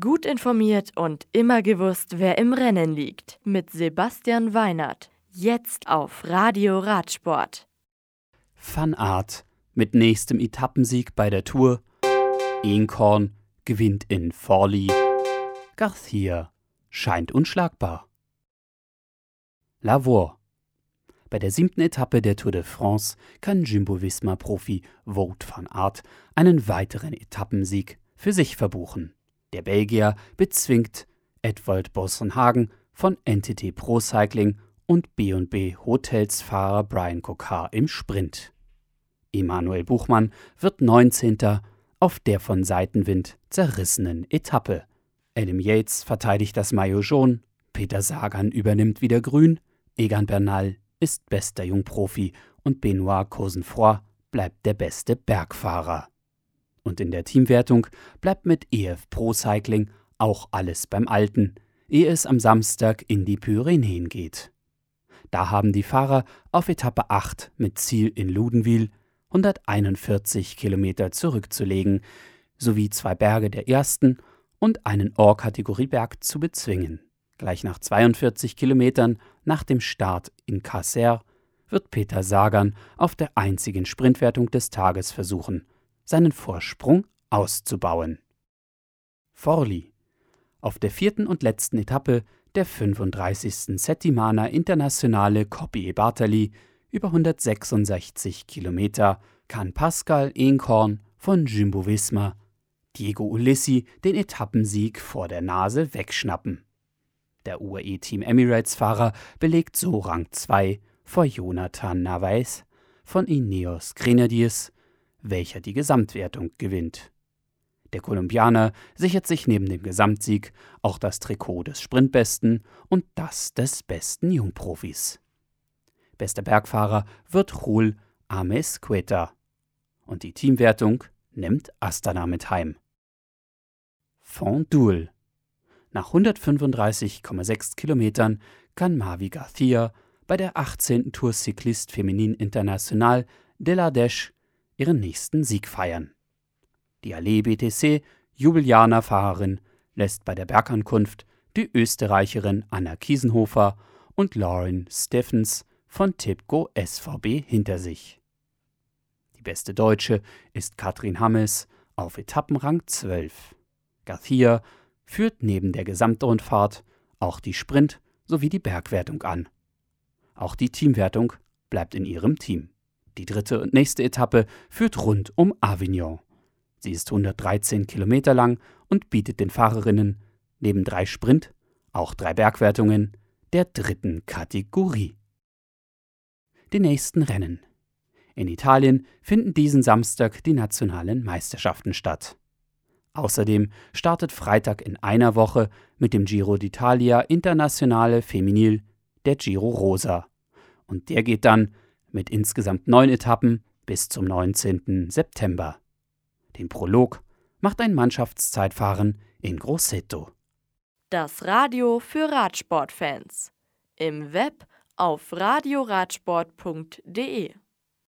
Gut informiert und immer gewusst, wer im Rennen liegt. Mit Sebastian Weinert. Jetzt auf Radio Radsport. Van Art mit nächstem Etappensieg bei der Tour. Eenkorn gewinnt in Forli. Garcia scheint unschlagbar. Lavor. Bei der siebten Etappe der Tour de France kann Jumbo-Visma-Profi Wout van Aert einen weiteren Etappensieg für sich verbuchen. Der Belgier bezwingt Edwald Bossenhagen von Entity Pro Cycling und B&B Hotels Fahrer Brian Kokar im Sprint. Emanuel Buchmann wird 19. auf der von Seitenwind zerrissenen Etappe. Adam Yates verteidigt das Maillot jaune, Peter Sagan übernimmt wieder grün, Egan Bernal ist bester Jungprofi und Benoit Cosenfroy bleibt der beste Bergfahrer. Und in der Teamwertung bleibt mit EF Pro Cycling auch alles beim Alten, ehe es am Samstag in die Pyrenäen geht. Da haben die Fahrer auf Etappe 8 mit Ziel in Ludenwil 141 Kilometer zurückzulegen, sowie zwei Berge der ersten und einen Or-Kategorie-Berg zu bezwingen. Gleich nach 42 Kilometern nach dem Start in Casser wird Peter Sagan auf der einzigen Sprintwertung des Tages versuchen, seinen Vorsprung auszubauen. Forli. Auf der vierten und letzten Etappe der 35. Settimana Internationale Coppi e Bartali über 166 Kilometer kann Pascal Eenkorn von Jumbo Visma Diego Ulissi den Etappensieg vor der Nase wegschnappen. Der UAE Team Emirates-Fahrer belegt so Rang 2 vor Jonathan Navais von Ineos Grenadiers welcher die Gesamtwertung gewinnt. Der Kolumbianer sichert sich neben dem Gesamtsieg auch das Trikot des Sprintbesten und das des besten Jungprofis. Bester Bergfahrer wird Jul Amesqueta und die Teamwertung nimmt Astana mit heim. Fondul. Nach 135,6 Kilometern kann Mavi Garcia bei der 18. Tour Cycliste Feminin International de la Deche ihren nächsten Sieg feiern. Die Allee BTC Jubilianer-Fahrerin lässt bei der Bergankunft die Österreicherin Anna Kiesenhofer und Lauren Steffens von Tipco SVB hinter sich. Die beste Deutsche ist Katrin Hammes auf Etappenrang 12. Garcia führt neben der Gesamtrundfahrt auch die Sprint- sowie die Bergwertung an. Auch die Teamwertung bleibt in ihrem Team. Die dritte und nächste Etappe führt rund um Avignon. Sie ist 113 Kilometer lang und bietet den Fahrerinnen neben drei Sprint auch drei Bergwertungen der dritten Kategorie. Die nächsten Rennen. In Italien finden diesen Samstag die nationalen Meisterschaften statt. Außerdem startet Freitag in einer Woche mit dem Giro d'Italia Internationale Feminil der Giro Rosa. Und der geht dann mit insgesamt neun Etappen bis zum 19. September. Den Prolog macht ein Mannschaftszeitfahren in Grosseto. Das Radio für Radsportfans. Im Web auf radioradsport.de